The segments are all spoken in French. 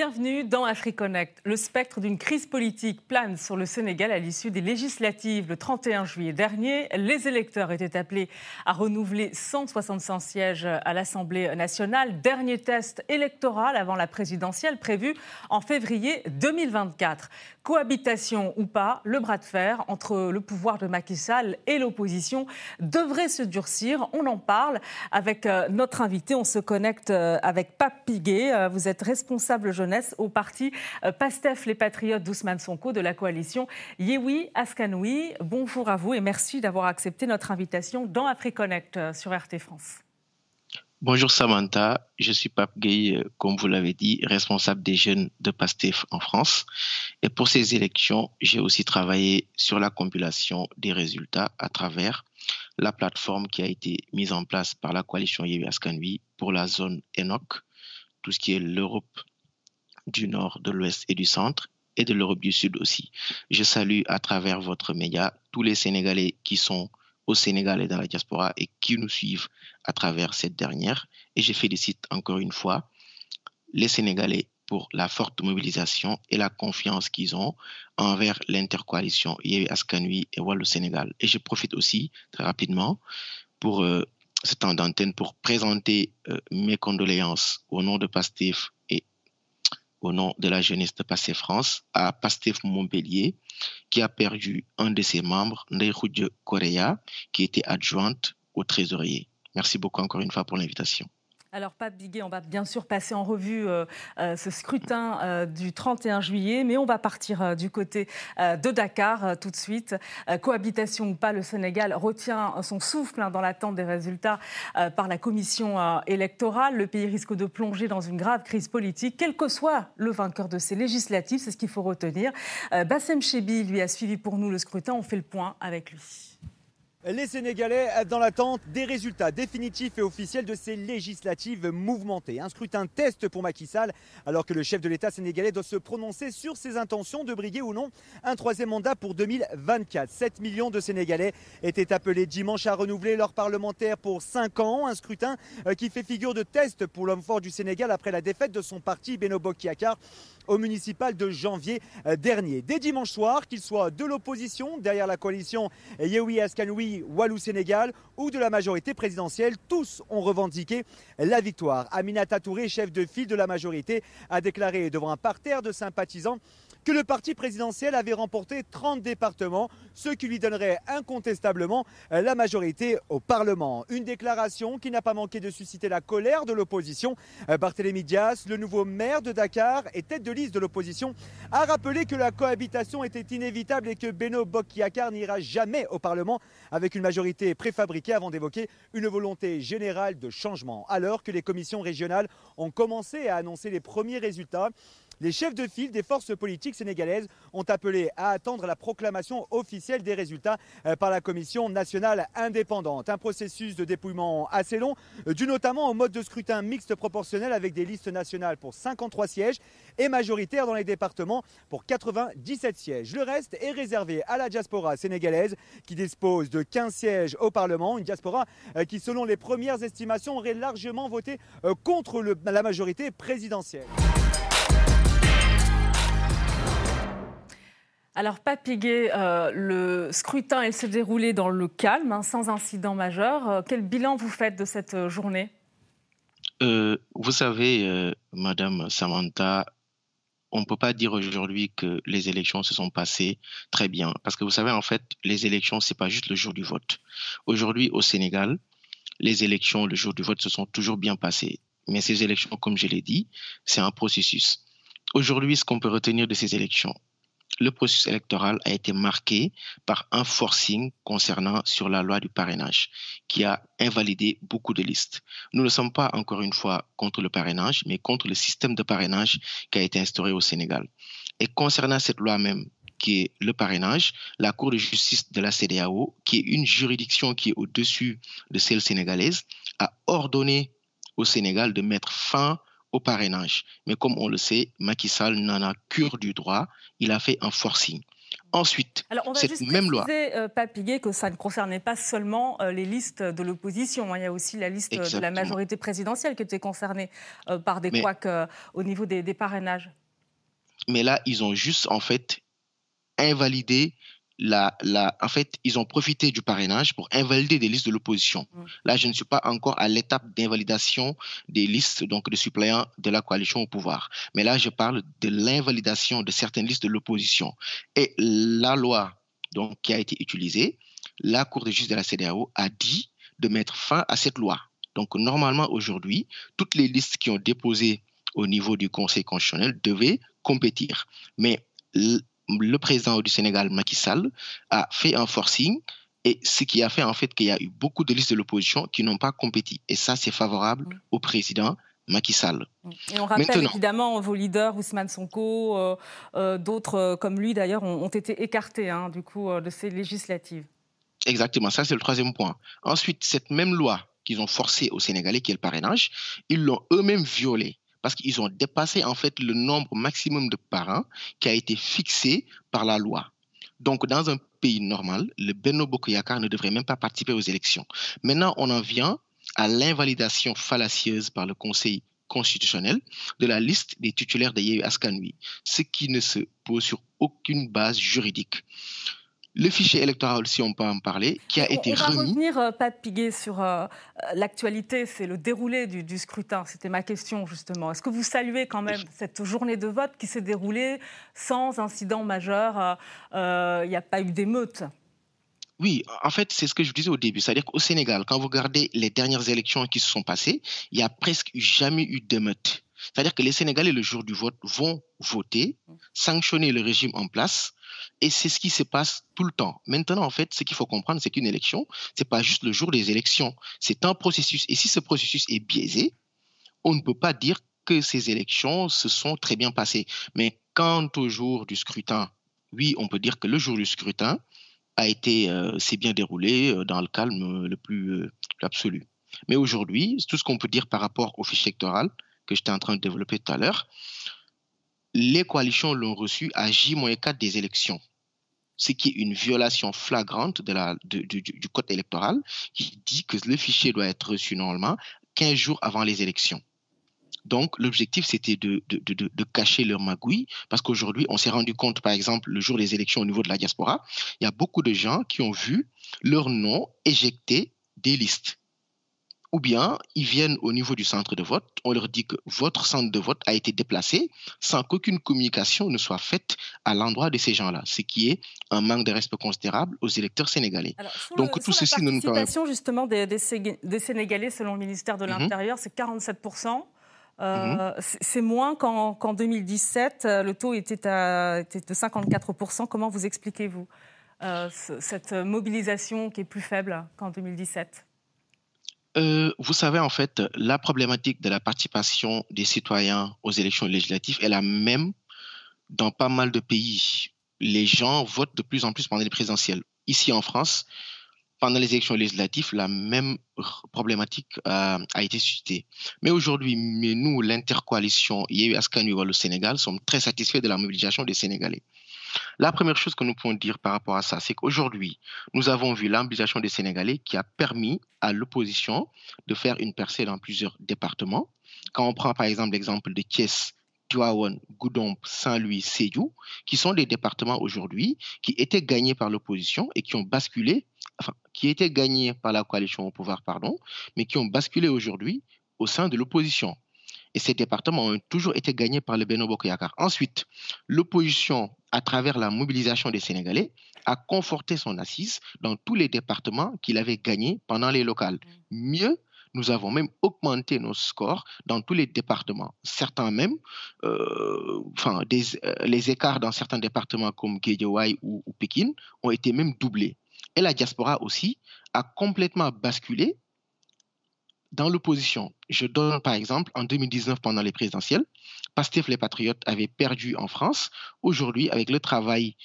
Bienvenue dans AfriConnect. Le spectre d'une crise politique plane sur le Sénégal à l'issue des législatives le 31 juillet dernier. Les électeurs étaient appelés à renouveler 165 sièges à l'Assemblée nationale. Dernier test électoral avant la présidentielle prévue en février 2024. Cohabitation ou pas, le bras de fer entre le pouvoir de Macky Sall et l'opposition devrait se durcir. On en parle avec euh, notre invité. On se connecte euh, avec Pape Piguet. Euh, vous êtes responsable jeunesse au parti PASTEF Les Patriotes d'Ousmane Sonko de la coalition Yewi Askanoui. Bonjour à vous et merci d'avoir accepté notre invitation dans AfriConnect sur RT France. Bonjour Samantha, je suis Pape Gay, euh, comme vous l'avez dit, responsable des jeunes de PASTEF en France. Et pour ces élections, j'ai aussi travaillé sur la compilation des résultats à travers la plateforme qui a été mise en place par la coalition Yewi Askanui pour la zone ENOC, tout ce qui est l'Europe du Nord, de l'Ouest et du Centre, et de l'Europe du Sud aussi. Je salue à travers votre média tous les Sénégalais qui sont au Sénégal et dans la diaspora et qui nous suivent à travers cette dernière. Et je félicite encore une fois les Sénégalais pour la forte mobilisation et la confiance qu'ils ont envers l'intercoalition Yévé Askanui et Wallou Sénégal. Et je profite aussi très rapidement pour euh, ce temps d'antenne pour présenter euh, mes condoléances au nom de Pastif au nom de la jeunesse de Passé France à Pastef Montpellier, qui a perdu un de ses membres, Ndeyhoudje Korea, qui était adjointe au trésorier. Merci beaucoup encore une fois pour l'invitation. Alors, Pape Biguet, on va bien sûr passer en revue euh, euh, ce scrutin euh, du 31 juillet, mais on va partir du côté de Dakar tout de suite. cohabitation ou pas, le Sénégal retient son souffle hein, dans l'attente des résultats par la commission électorale. Le pays risque de plonger dans une grave crise politique, quel que soit le vainqueur de ces législatives, c'est ce qu'il faut retenir. Bassem Chebi, lui, a suivi pour nous le scrutin. On fait le point avec lui. Les Sénégalais dans l'attente des résultats définitifs et officiels de ces législatives mouvementées. Un scrutin test pour Macky Sall, alors que le chef de l'État sénégalais doit se prononcer sur ses intentions de briguer ou non un troisième mandat pour 2024. 7 millions de Sénégalais étaient appelés dimanche à renouveler leur parlementaire pour 5 ans. Un scrutin euh, qui fait figure de test pour l'homme fort du Sénégal après la défaite de son parti Beno Bokkiakar au municipal de janvier euh, dernier. Dès dimanche soir, qu'il soit de l'opposition derrière la coalition Yewi Askanoui Walou Sénégal ou de la majorité présidentielle, tous ont revendiqué la victoire. Aminata Touré, chef de file de la majorité, a déclaré devant un parterre de sympathisants que le parti présidentiel avait remporté 30 départements, ce qui lui donnerait incontestablement la majorité au Parlement. Une déclaration qui n'a pas manqué de susciter la colère de l'opposition. Barthélémy Dias, le nouveau maire de Dakar et tête de liste de l'opposition, a rappelé que la cohabitation était inévitable et que Beno Bokyakar n'ira jamais au Parlement avec une majorité préfabriquée avant d'évoquer une volonté générale de changement. Alors que les commissions régionales ont commencé à annoncer les premiers résultats, les chefs de file des forces politiques sénégalaises ont appelé à attendre la proclamation officielle des résultats euh, par la Commission nationale indépendante. Un processus de dépouillement assez long, euh, dû notamment au mode de scrutin mixte proportionnel avec des listes nationales pour 53 sièges et majoritaires dans les départements pour 97 sièges. Le reste est réservé à la diaspora sénégalaise qui dispose de 15 sièges au Parlement, une diaspora euh, qui selon les premières estimations aurait largement voté contre la majorité présidentielle. Alors, Papiguet, euh, le scrutin il s'est déroulé dans le calme, hein, sans incident majeur. Euh, quel bilan vous faites de cette euh, journée? Vous savez, Madame Samantha, on ne peut pas dire aujourd'hui que les élections se sont passées très bien. Parce que vous savez, en fait, les élections, ce n'est pas juste le jour du vote. Aujourd'hui, au Sénégal, les élections, le jour du vote, se sont toujours bien passées. Mais ces élections, comme je l'ai dit, c'est un processus. Aujourd'hui, ce qu'on peut retenir de ces élections, le processus électoral a été marqué par un forcing concernant sur la loi du parrainage qui a invalidé beaucoup de listes. Nous ne sommes pas encore une fois contre le parrainage, mais contre le système de parrainage qui a été instauré au Sénégal. Et concernant cette loi même, qui est le parrainage, la Cour de justice de la CDAO, qui est une juridiction qui est au-dessus de celle sénégalaise, a ordonné au Sénégal de mettre fin au parrainage. Mais comme on le sait, Macky Sall n'en a cure du droit. Il a fait un forcing. Ensuite, Alors on va cette juste même loi. euh, que ça ne concernait pas seulement euh, les listes de l'opposition. Hein. Il y a aussi la liste de la majorité présidentielle qui était concernée euh, par des couacs au niveau des, des parrainages. Mais là, ils ont juste en fait invalidé la, en fait, ils ont profité du parrainage pour invalider des listes de l'opposition. Là, je ne suis pas encore à l'étape d'invalidation des listes donc de suppléants de la coalition au pouvoir. Mais là, je parle de l'invalidation de certaines listes de l'opposition. Et la loi donc, qui a été utilisée, la Cour de justice de la CDAO a dit de mettre fin à cette loi. Donc, normalement, aujourd'hui, toutes les listes qui ont déposé au niveau du Conseil constitutionnel devaient compétir. Mais le président du Sénégal, Macky Sall, a fait un forcing et ce qui a fait en fait qu'il y a eu beaucoup de listes de l'opposition qui n'ont pas compétit. Et ça, c'est favorable mm. au président Macky Sall. Et on rappelle évidemment vos leaders, Ousmane Sonko, euh, euh, d'autres euh, comme lui d'ailleurs, ont, été écartés hein, du coup de ces législatives. Exactement, ça c'est le troisième point. Ensuite, cette même loi qu'ils ont forcée au Sénégalais, qui est le parrainage, ils l'ont eux-mêmes violée parce qu'ils ont dépassé en fait le nombre maximum de parents qui a été fixé par la loi. Donc, dans un pays normal, le Benno Bokoyakar ne devrait même pas participer aux élections. Maintenant, on en vient à l'invalidation fallacieuse par le Conseil constitutionnel de la liste des titulaires de Askanui, ce qui ne se pose sur aucune base juridique. Le fichier électoral, si on peut en parler, qui a été remis. On va revenir, euh, Pat Piguet, sur euh, l'actualité, c'est le déroulé du, scrutin. C'était ma question, justement. Est-ce que vous saluez quand même cette journée de vote qui s'est déroulée sans incident majeur euh, Il n'y a pas eu d'émeute? Oui, en fait, c'est ce que je disais au début. C'est-à-dire qu'au Sénégal, quand vous regardez les dernières élections qui se sont passées, il n'y a presque jamais eu d'émeute. C'est-à-dire que les Sénégalais, le jour du vote, vont voter, sanctionner le régime en place, et c'est ce qui se passe tout le temps. Maintenant, en fait, ce qu'il faut comprendre, c'est qu'une élection, c'est pas juste le jour des élections, c'est un processus. Et si ce processus est biaisé, on ne peut pas dire que ces élections se sont très bien passées. Mais quant au jour du scrutin, oui, on peut dire que le jour du scrutin a été, euh, s'est bien déroulé euh, dans le calme le plus euh, absolu. Mais aujourd'hui, tout ce qu'on peut dire par rapport au fichier électoral, que j'étais en train de développer tout à l'heure, les coalitions l'ont reçu à J-4 des élections, ce qui est une violation flagrante de la, du code électoral qui dit que le fichier doit être reçu normalement 15 jours avant les élections. Donc, l'objectif, c'était de, de, de, cacher leur magouille, parce qu'aujourd'hui, on s'est rendu compte, par exemple, le jour des élections au niveau de la diaspora, il y a beaucoup de gens qui ont vu leur nom éjecté des listes ou bien ils viennent au niveau du centre de vote, on leur dit que votre centre de vote a été déplacé sans qu'aucune communication ne soit faite à l'endroit de ces gens-là, ce qui est un manque de respect considérable aux électeurs sénégalais. Donc tout ceci ne nous permet justement des, des, Sénégalais selon le ministère de mhm. l'Intérieur, c'est 47 euh, mhm. C'est moins qu'en 2017. Euh, le taux était, à, était de 54% Comment vous expliquez-vous euh, cette mobilisation qui est plus faible qu'en 2017 euh, vous savez, en fait, la problématique de la participation des citoyens aux élections législatives est la même dans pas mal de pays. Les gens votent de plus en plus pendant les présidentielles. Ici en France, pendant les élections législatives, la même problématique euh, a été suscitée. Mais aujourd'hui, nous, l'intercoalition Yehu Askanu le Sénégal, sommes très satisfaits de la mobilisation des Sénégalais. La première chose que nous pouvons dire par rapport à ça, c'est qu'aujourd'hui, nous avons vu l'ambition des Sénégalais qui a permis à l'opposition de faire une percée dans plusieurs départements. Quand on prend par exemple l'exemple de Thiès, Tuaon, Goudomp, Saint-Louis, Seyou, qui sont des départements aujourd'hui qui étaient gagnés par l'opposition et qui ont basculé, enfin, qui étaient gagnés par la coalition au pouvoir, pardon, mais qui ont basculé aujourd'hui au sein de l'opposition. Et ces départements ont toujours été gagnés par le Beno Bokoyakar. Ensuite, l'opposition, à travers la mobilisation des Sénégalais, a conforté son assise dans tous les départements qu'il avait gagnés pendant les locales. Mieux, nous avons même augmenté nos scores dans tous les départements. Certains même, euh, enfin, euh, les écarts dans certains départements comme Guédiawaye ou, ou Pékin ont été même doublés. Et la diaspora aussi a complètement basculé dans l'opposition, je donne par exemple en 2019 pendant les présidentielles, Pastef les Patriotes avaient perdu en France. Aujourd'hui, avec le travail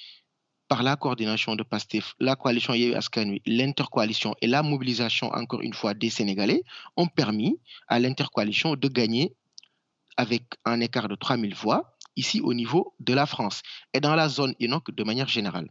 par la coordination de Pastef, la coalition Yehu Askanui, l'intercoalition et la mobilisation encore une fois des Sénégalais ont permis à l'intercoalition de gagner avec un écart de 3000 voix ici au niveau de la France et dans la zone Enoch de manière générale.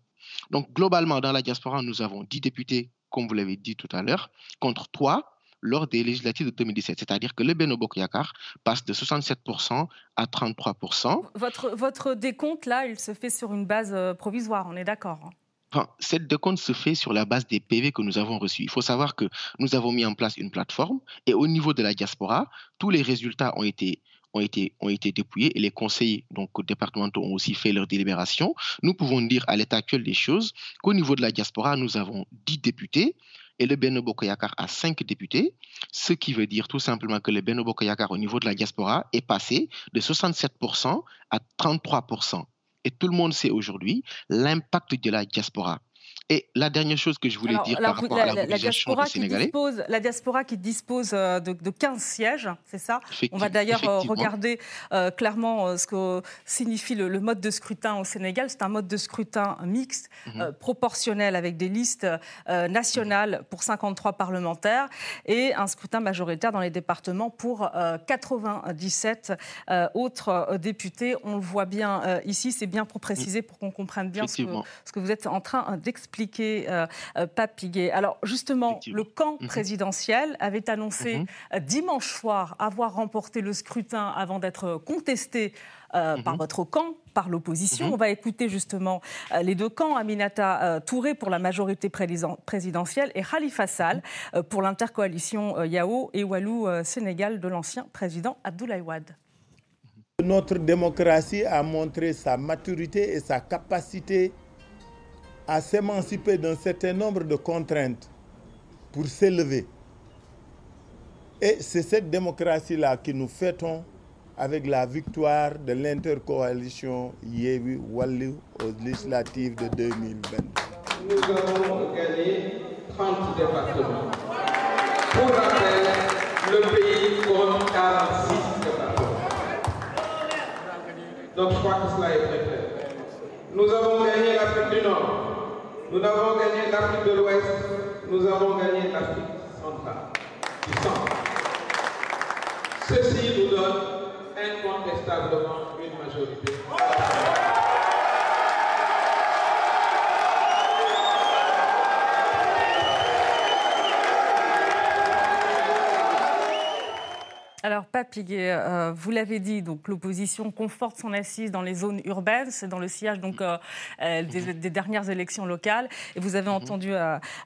Donc, globalement, dans la diaspora, nous avons 10 députés, comme vous l'avez dit tout à l'heure, contre 3 lors des législatives de 2017. C'est-à-dire que le Beno Yakar passe de 67% à 33%. Votre, votre décompte, là, il se fait sur une base euh, provisoire, on est d'accord hein Enfin, cette décompte se fait sur la base des PV que nous avons reçus. Il faut savoir que nous avons mis en place une plateforme et au niveau de la diaspora, tous les résultats ont été ont été, ont été dépouillés et les conseils donc, départementaux ont aussi fait leur délibération. Nous pouvons dire à l'état actuel des choses qu'au niveau de la diaspora, nous avons 10 députés et le Beno Bokoyakar a 5 députés, ce qui veut dire tout simplement que le Beno Bokoyakar au niveau de la diaspora est passé de 67% à 33%. Et tout le monde sait aujourd'hui l'impact de la diaspora. Et la dernière chose que je voulais dire par rapport à la, diaspora qui dispose, la diaspora qui dispose euh, de, 15 sièges, c'est ça? On va d'ailleurs euh, regarder euh, clairement ce que signifie le, mode de scrutin au Sénégal. C'est un mode de scrutin mixte, mhm. proportionnel, avec des listes nationales pour 53 parlementaires et un scrutin majoritaire dans les départements pour 97 autres députés. On le voit bien ici, c'est bien pour préciser, pour qu'on comprenne bien ce que, ce que vous êtes en train d'expliquer expliqué, euh, euh Piguet. Alors justement, le camp mhm. présidentiel avait annoncé mhm. euh, dimanche soir avoir remporté le scrutin avant d'être contesté euh, par mhm. votre camp, par l'opposition. On va écouter justement les deux camps, Aminata Touré pour la majorité présidentielle et Khalifa Sall pour l'intercoalition Yao et Walou Sénégal de l'ancien président Abdoulaye Wade. Notre démocratie a montré sa maturité et sa capacité à s'émanciper d'un certain nombre de contraintes pour s'élever. Et c'est cette démocratie-là que nous fêtons avec la victoire de l'intercoalition Yewi Wallu aux législatives de 2020. Nous avons gagné 30 départements. Pour rappel, le pays compte 46 départements. Donc je crois que cela est très clair. Nous avons gagné l'Afrique du Nord. Nous avons gagné l'Afrique de l'Ouest, nous avons gagné l'Afrique centrale. Ceci nous donne incontestablement une majorité. Papiguet, euh, vous l'avez dit, donc l'opposition conforte son assise dans les zones urbaines, c'est dans le sillage donc euh, euh, mhm. des, dernières élections locales. Et vous avez mhm. entendu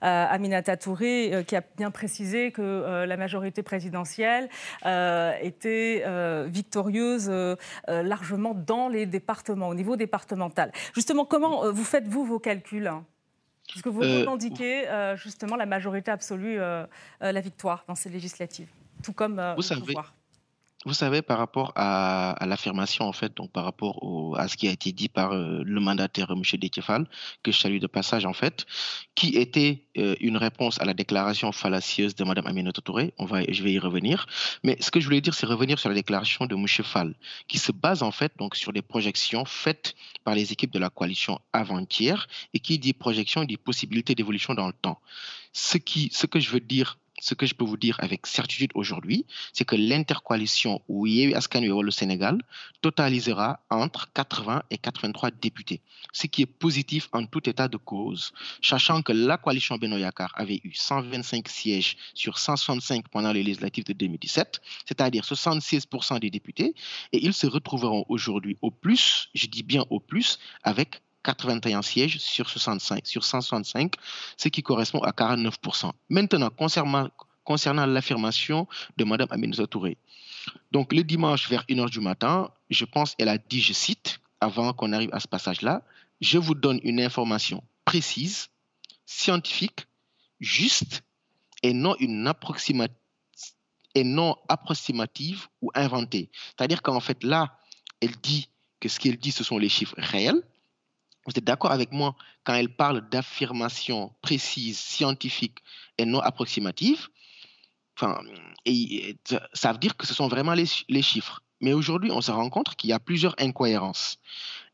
Aminata Touré qui a bien précisé que la majorité présidentielle était victorieuse largement dans les départements, au niveau départemental. Justement, comment vous faites-vous vos calculs hein? Parce que vous revendiquez justement la majorité absolue, la victoire dans ces législatives tout comme euh, vous savez, Vous savez, par rapport à, l'affirmation, en fait, donc par rapport à ce qui a été dit par euh, le mandataire M. Dekefal, que je salue de passage, en fait, qui était euh, une réponse à la déclaration fallacieuse de Mme Aminata Touré, on va, je vais y revenir. Mais ce que je voulais dire, c'est revenir sur la déclaration de M. Fall, qui se base, en fait, donc sur des projections faites par les équipes de la coalition avant-hier, et qui dit projection, dit possibilité d'évolution dans le temps. Ce, qui, ce que je veux dire ce que je peux vous dire avec certitude aujourd'hui, c'est que l'intercoalition Ouyewi Askanui le Sénégal totalisera entre 80 et 83 députés, ce qui est positif en tout état de cause, sachant que la coalition Benoyakar avait eu 125 sièges sur 165 pendant les législatives de 2017, c'est-à-dire 76% des députés, et ils se retrouveront aujourd'hui au plus, je dis bien au plus, avec 81 sièges sur 65, sur 165, ce qui correspond à 49%. Maintenant, concernant, l'affirmation de Mme Aminata Touré. Donc, le dimanche vers 1h du matin, je pense qu'elle a dit, je cite, avant qu'on arrive à ce passage-là, je vous donne une information précise, scientifique, juste et non une et non approximative ou inventée. C'est-à-dire qu'en fait, là, elle dit que ce qu'elle dit, ce sont les chiffres réels, vous êtes d'accord avec moi quand elle parle d'affirmations précises, scientifiques et non approximatives enfin, Ça veut dire que ce sont vraiment les, les chiffres. Mais aujourd'hui, on se rend compte qu'il y a plusieurs incohérences.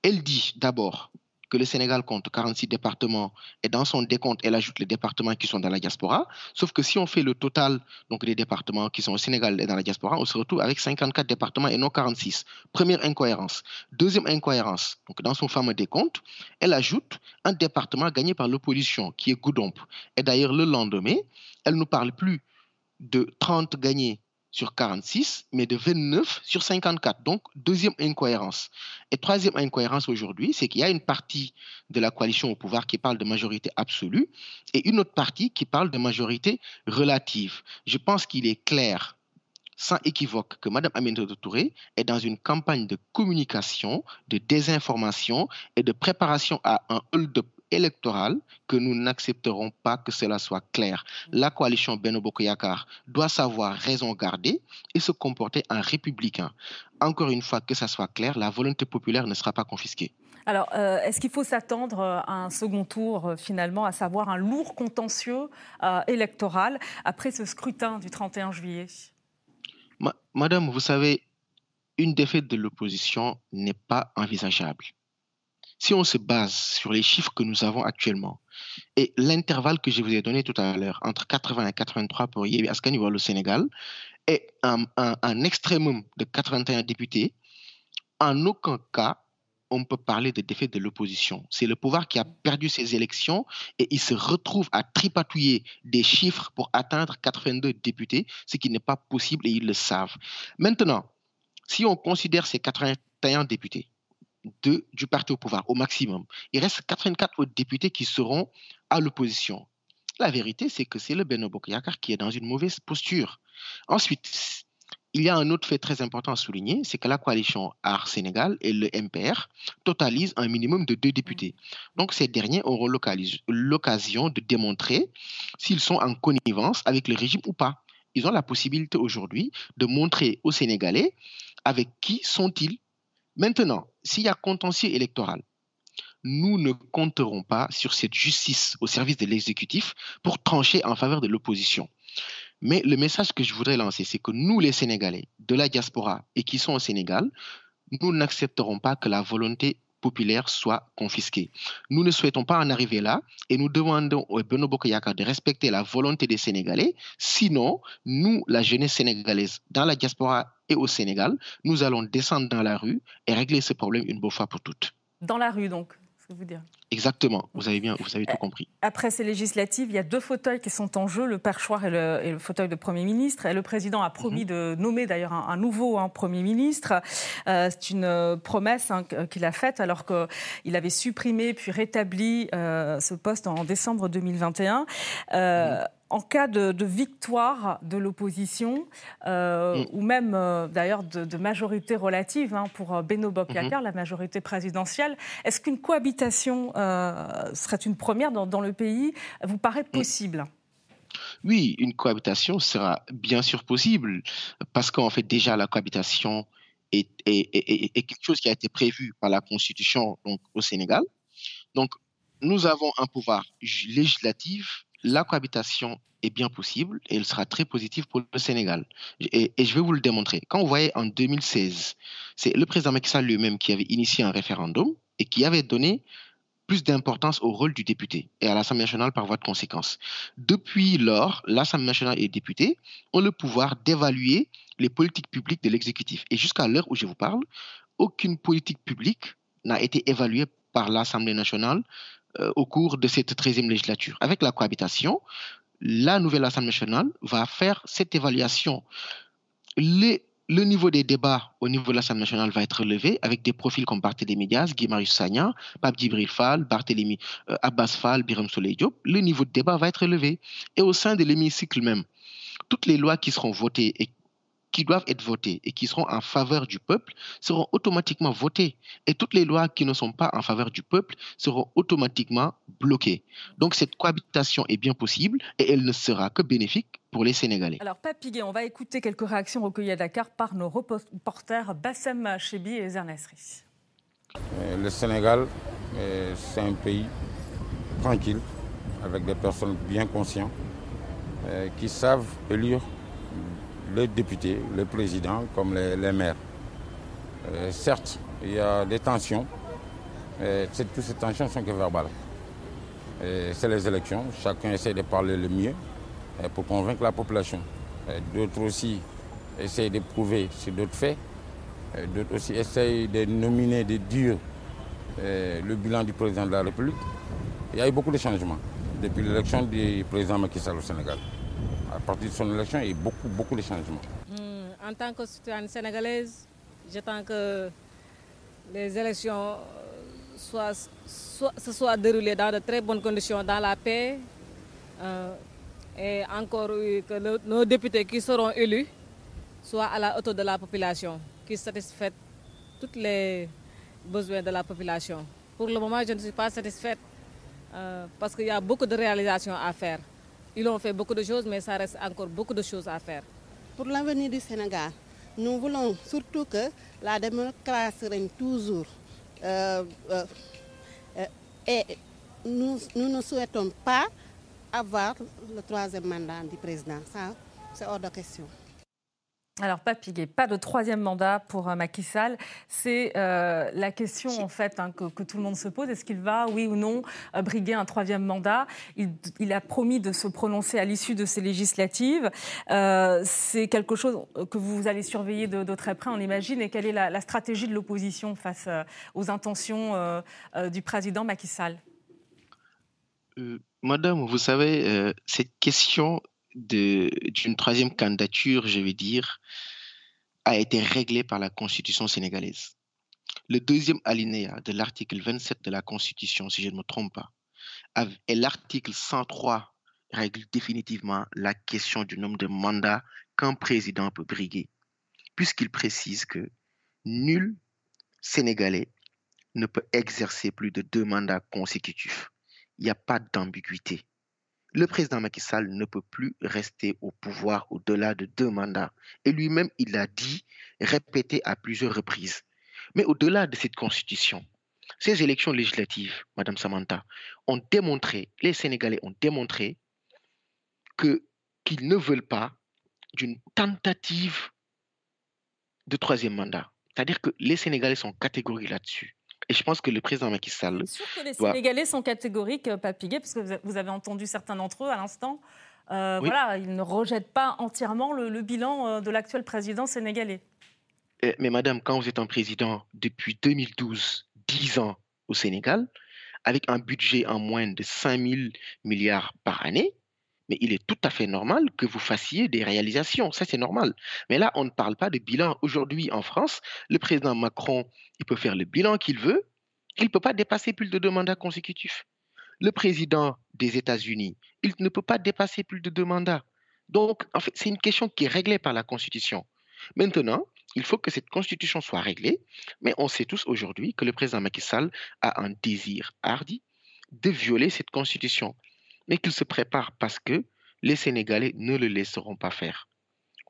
Elle dit d'abord le Sénégal compte 46 départements et dans son décompte, elle ajoute les départements qui sont dans la diaspora. Sauf que si on fait le total donc, des départements qui sont au Sénégal et dans la diaspora, on se retrouve avec 54 départements et non 46. Première incohérence. Deuxième incohérence, dans son fameux décompte, elle ajoute un département gagné par l'opposition qui est Goudomp. Et d'ailleurs, le lendemain, elle ne parle plus de 30 gagnés sur 46, mais de 29 sur 54. Donc, deuxième incohérence. Et troisième incohérence aujourd'hui, c'est qu'il y a une partie de la coalition au pouvoir qui parle de majorité absolue et une autre partie qui parle de majorité relative. Je pense qu'il est clair sans équivoque que Mme Aminata Touré est dans une campagne de communication, de désinformation et de préparation à un hold-up électoral que nous n'accepterons pas que cela soit clair. La coalition Beno Bokoyakar doit savoir raison garder et se comporter en républicain. Encore une fois, que ça soit clair, la volonté populaire ne sera pas confisquée. Alors, euh, est-ce qu'il faut s'attendre à un second tour, euh, finalement, à savoir un lourd contentieux euh, électoral après ce scrutin du 31 juillet? Madame, vous savez, une défaite de l'opposition n'est pas envisageable si on se base sur les chiffres que nous avons actuellement et l'intervalle que je vous ai donné tout à l'heure entre 80 et 83 pour Yébi Askani le Sénégal et un, un, extrémum de 81 députés, en aucun cas on peut parler de défaite de l'opposition. C'est le pouvoir qui a perdu ses élections et il se retrouve à tripatouiller des chiffres pour atteindre 82 députés, ce qui n'est pas possible et ils le savent. Maintenant, si on considère ces 81 députés, du parti au pouvoir, au maximum. Il reste 84 autres députés qui seront à l'opposition. La vérité, c'est que c'est le Beno Bokyakar qui est dans une mauvaise posture. Ensuite, il y a un autre fait très important à souligner, c'est que la coalition Art Sénégal et le MPR totalisent un minimum de deux députés. Donc ces derniers auront l'occasion de démontrer s'ils sont en connivence avec le régime ou pas. Ils ont la possibilité aujourd'hui de montrer aux Sénégalais avec qui sont-ils Maintenant, s'il y a contentieux électoral, nous ne compterons pas sur cette justice au service de l'exécutif pour trancher en faveur de l'opposition. Mais le message que je voudrais lancer, c'est que nous, les Sénégalais de la diaspora et qui sont au Sénégal, nous n'accepterons pas que la volonté populaire soit confisquée. Nous ne souhaitons pas en arriver là et nous demandons au Beno Bokoyaka de respecter la volonté des Sénégalais. Sinon, nous, la jeunesse sénégalaise dans la diaspora et au Sénégal, nous allons descendre dans la rue et régler ce problème une bonne fois pour toutes. Dans la rue, donc vous dire. Exactement, vous avez bien, vous avez tout compris. Après ces législatives, il y a deux fauteuils qui sont en jeu, le perchoir et le, fauteuil de Premier ministre. Et le président a promis mhm. de nommer d'ailleurs un, nouveau hein, Premier ministre. Euh, c'est une euh, promesse hein, qu'il a faite alors qu'il avait supprimé puis rétabli euh, ce poste en décembre 2021 en cas de, victoire de l'opposition, euh, mm. ou même euh, d'ailleurs de, majorité relative hein, pour euh, Beno Bokyakar, mm-hmm. la majorité présidentielle, est-ce qu'une cohabitation serait une première dans, le pays Vous paraît mm. possible? Oui, une cohabitation sera bien sûr possible, parce qu'en fait déjà la cohabitation est, quelque chose qui a été prévu par la Constitution donc, au Sénégal. Donc nous avons un pouvoir législatif la cohabitation est bien possible et elle sera très positive pour le Sénégal. Et, je vais vous le démontrer. Quand vous voyez en 2016, c'est le président Macky lui-même qui avait initié un référendum et qui avait donné plus d'importance au rôle du député et à l'Assemblée nationale par voie de conséquence. Depuis lors, l'Assemblée nationale et les députés ont le pouvoir d'évaluer les politiques publiques de l'exécutif. Et jusqu'à l'heure où je vous parle, aucune politique publique n'a été évaluée par l'Assemblée nationale euh, au cours de cette 13e législature. Avec la cohabitation, la nouvelle Assemblée nationale va faire cette évaluation. le niveau des débats au niveau de l'Assemblée nationale va être relevé avec des profils comme Barthélémy Diaz, Guy Marius Pape Djibril Fall, Barthélémy euh, Abbas Fall, Biram Soleil Diop. Le niveau de débat va être relevé. Et au sein de l'hémicycle même, toutes les lois qui seront votées et qui doivent être votées et qui seront en faveur du peuple seront automatiquement votées. Et toutes les lois qui ne sont pas en faveur du peuple seront automatiquement bloquées. Donc cette cohabitation est bien possible et elle ne sera que bénéfique pour les Sénégalais. Alors, Papiguet, on va écouter quelques réactions recueillies à Dakar par nos reporters Bassem Chebi et euh, Le Sénégal, c'est un pays tranquille, avec des personnes bien conscientes, euh, qui savent élire les députés, les présidents comme les, maires. Euh, certes, il y a des tensions toutes ces tensions sont que verbales. C'est les élections, chacun essaie de parler le mieux pour convaincre la population. D'autres aussi essayent de prouver sur d'autres faits. D'autres aussi essayent de nominer, de dire le bilan du président de la République. Il y a eu beaucoup de changements depuis l'élection du président Macky Sall au Sénégal. À partir de son élection, il y a beaucoup, beaucoup de changements. Hmm, en tant que citoyenne sénégalaise, j'attends que les élections soient, se soient déroulées dans de très bonnes conditions, dans la paix. Euh, et encore que nos députés qui seront élus soient à la hauteur de la population, qui satisfassent tous les besoins de la population. Pour le moment, je ne suis pas satisfaite euh, parce qu'il y a beaucoup de réalisations à faire. Ils ont fait beaucoup de choses, mais ça reste encore beaucoup de choses à faire. Pour l'avenir du Sénégal, nous voulons surtout que la démocratie règne toujours. Euh, euh, et nous, nous ne souhaitons pas avoir le troisième mandat du président. Ça, c'est hors de question. Alors, pas pas de troisième mandat pour euh, Macky Sall. C'est euh, la question en fait hein, que, tout le monde se pose. Est-ce qu'il va, oui ou non, euh, briguer un troisième mandat? Il, a promis de se prononcer à l'issue de ces législatives. c'est quelque chose que vous allez surveiller de, très près, on imagine. Et quelle est la, la stratégie de l'opposition face aux intentions du président Macky Sall? Madame, vous savez, cette question d'une troisième candidature, je vais dire, a été réglée par la Constitution sénégalaise. Le deuxième alinéa de l'article 27 de la Constitution, si je ne me trompe pas, et l'article 103 règle définitivement la question du nombre de mandats qu'un président peut briguer, puisqu'il précise que nul Sénégalais ne peut exercer plus de deux mandats consécutifs. Il n'y a pas d'ambiguïté le président Macky Sall ne peut plus rester au pouvoir au-delà de deux mandats. Et lui-même, il l'a dit, répété à plusieurs reprises. Mais au-delà de cette constitution, ces élections législatives, Madame Samantha, ont démontré, les Sénégalais ont démontré que qu'ils ne veulent pas d'une tentative de troisième mandat. C'est-à-dire que les Sénégalais sont catégoriques là-dessus. Et je pense que le président Macky Sall. C'est sûr que les Sénégalais sont catégoriques, euh, Papiguet, parce que vous avez entendu certains d'entre eux à l'instant. Euh, voilà, ils ne rejettent pas entièrement le, bilan euh, de l'actuel président sénégalais. Eh, mais madame, quand vous êtes un président depuis 2012, 10 ans au Sénégal, avec un budget en moins de 5 000 milliards par année, mais il est tout à fait normal que vous fassiez des réalisations. Ça, c'est normal. Mais là, on ne parle pas de bilan. Aujourd'hui, en France, le président Macron, il peut faire le bilan qu'il veut. Il ne peut pas dépasser plus de deux mandats consécutifs. Le président des États-Unis, il ne peut pas dépasser plus de deux mandats. Donc, en fait, c'est une question qui est réglée par la Constitution. Maintenant, il faut que cette Constitution soit réglée, mais on sait tous aujourd'hui que le président Macky Sall a un désir hardi de violer cette Constitution mais qu'il se prépare parce que les Sénégalais ne le laisseront pas faire.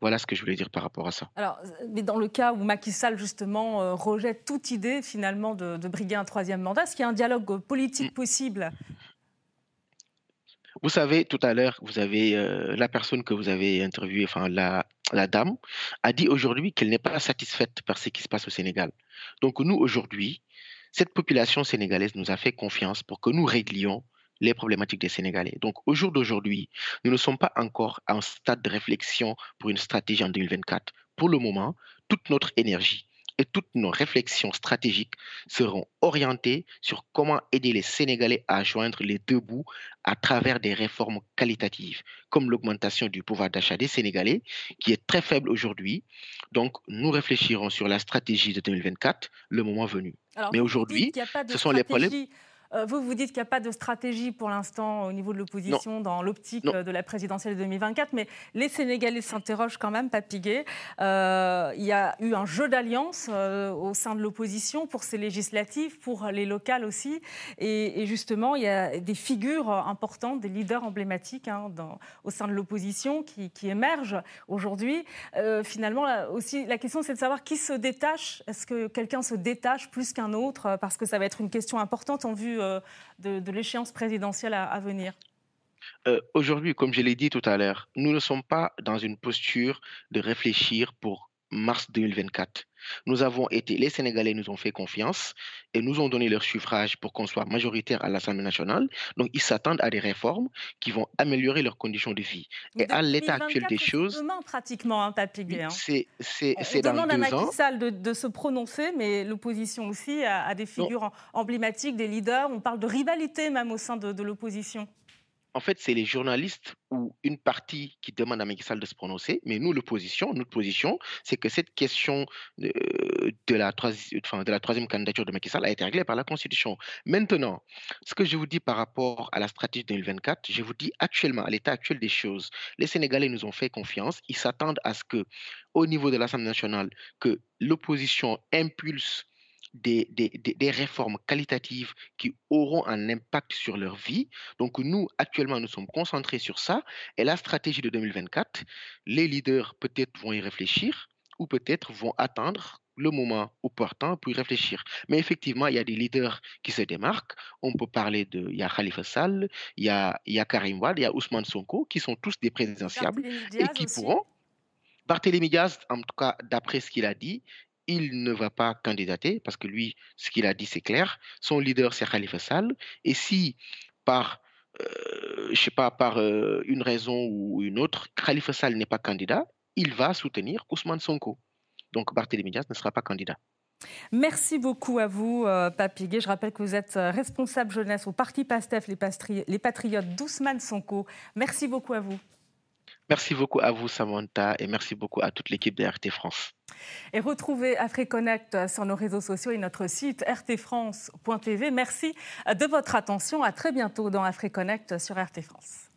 Voilà ce que je voulais dire par rapport à ça. Alors, mais dans le cas où Macky Sall, justement, euh, rejette toute idée, finalement, de, briguer un troisième mandat, est-ce qu'il y a un dialogue politique mm. possible? Vous savez, tout à l'heure, vous avez euh, la personne que vous avez interviewée, enfin, la, la dame, a dit aujourd'hui qu'elle n'est pas satisfaite par ce qui se passe au Sénégal. Donc, nous, aujourd'hui, cette population sénégalaise nous a fait confiance pour que nous réglions les problématiques des Sénégalais. Donc au jour d'aujourd'hui, nous ne sommes pas encore à un stade de réflexion pour une stratégie en 2024. Pour le moment, toute notre énergie et toutes nos réflexions stratégiques seront orientées sur comment aider les Sénégalais à joindre les deux bouts à travers des réformes qualitatives, comme l'augmentation du pouvoir d'achat des Sénégalais, qui est très faible aujourd'hui. Donc, nous réfléchirons sur la stratégie de 2024 le moment venu. Mais aujourd'hui, ce sont les problèmes. Euh, vous, vous dites qu'il n'y a pas de stratégie pour l'instant au niveau de l'opposition dans l'optique de la présidentielle 2024, mais les Sénégalais s'interrogent quand même, Papiguet. Euh, il y a eu un jeu d'alliance euh, au sein de l'opposition pour ces législatives, pour les locales aussi. Et, justement, il y a des figures importantes, des leaders emblématiques hein, au sein de l'opposition qui, qui, émergent aujourd'hui. finalement, aussi, la question, c'est de savoir qui se détache. Est-ce que quelqu'un se détache plus qu'un autre? Parce que ça va être une question importante en vue euh, de, l'échéance présidentielle à, venir euh, Aujourd'hui, comme je l'ai dit tout à l'heure, nous ne sommes pas dans une posture de réfléchir pour mars 2024. Nous avons été, les Sénégalais nous ont fait confiance et nous ont donné leur suffrage pour qu'on soit majoritaire à l'Assemblée nationale. Donc, ils s'attendent à des réformes qui vont améliorer leurs conditions de vie. et à l'état actuel des choses. Demain, pratiquement, hein, Papigué. Hein. C'est dans demande à Macky Sall de, se prononcer, mais l'opposition aussi a, des figures emblématiques, des leaders. On parle de rivalité même au sein de l'opposition en fait, c'est les journalistes ou une partie qui demande à Macky Sall de se prononcer, mais nous, l'opposition, notre position, c'est que cette question de, la de la troisième candidature de Macky Sall a été réglée par la Constitution. Maintenant, ce que je vous dis par rapport à la stratégie 2024, je vous dis actuellement, à l'état actuel des choses, les Sénégalais nous ont fait confiance, ils s'attendent à ce que, au niveau de l'Assemblée nationale, que l'opposition impulse des, des, réformes qualitatives qui auront un impact sur leur vie. Donc nous, actuellement, nous sommes concentrés sur ça. Et la stratégie de 2024, les leaders peut-être vont y réfléchir ou peut-être vont attendre le moment opportun pour y réfléchir. Mais effectivement, il y a des leaders qui se démarquent. On peut parler de, il y a Khalifa Sall, il y a, il y a Karim Wad, il y a Ousmane Sonko, qui sont tous des présidentiables et qui pourront. Barthélémy Diaz, en tout cas, d'après ce qu'il a dit, il ne va pas candidater parce que lui, ce qu'il a dit, c'est clair. Son leader, c'est Khalifa Sall. Et si, par, euh, je sais pas, par euh, une raison ou une autre, Khalifa Sall n'est pas candidat, il va soutenir Ousmane Sonko. Donc Barthélémy Diaz ne sera pas candidat. Merci beaucoup à vous, euh, Papiguet. Je rappelle que vous êtes euh, responsable jeunesse au Parti PASTEF, les, les Patriotes d'Ousmane Sonko. Merci beaucoup à vous. Merci beaucoup à vous, Samantha, et merci beaucoup à toute l'équipe de RT France. Et retrouvez AfriConnect sur nos réseaux sociaux et notre site rtfrance.tv. Merci de votre attention. À très bientôt dans AfriConnect sur RT France.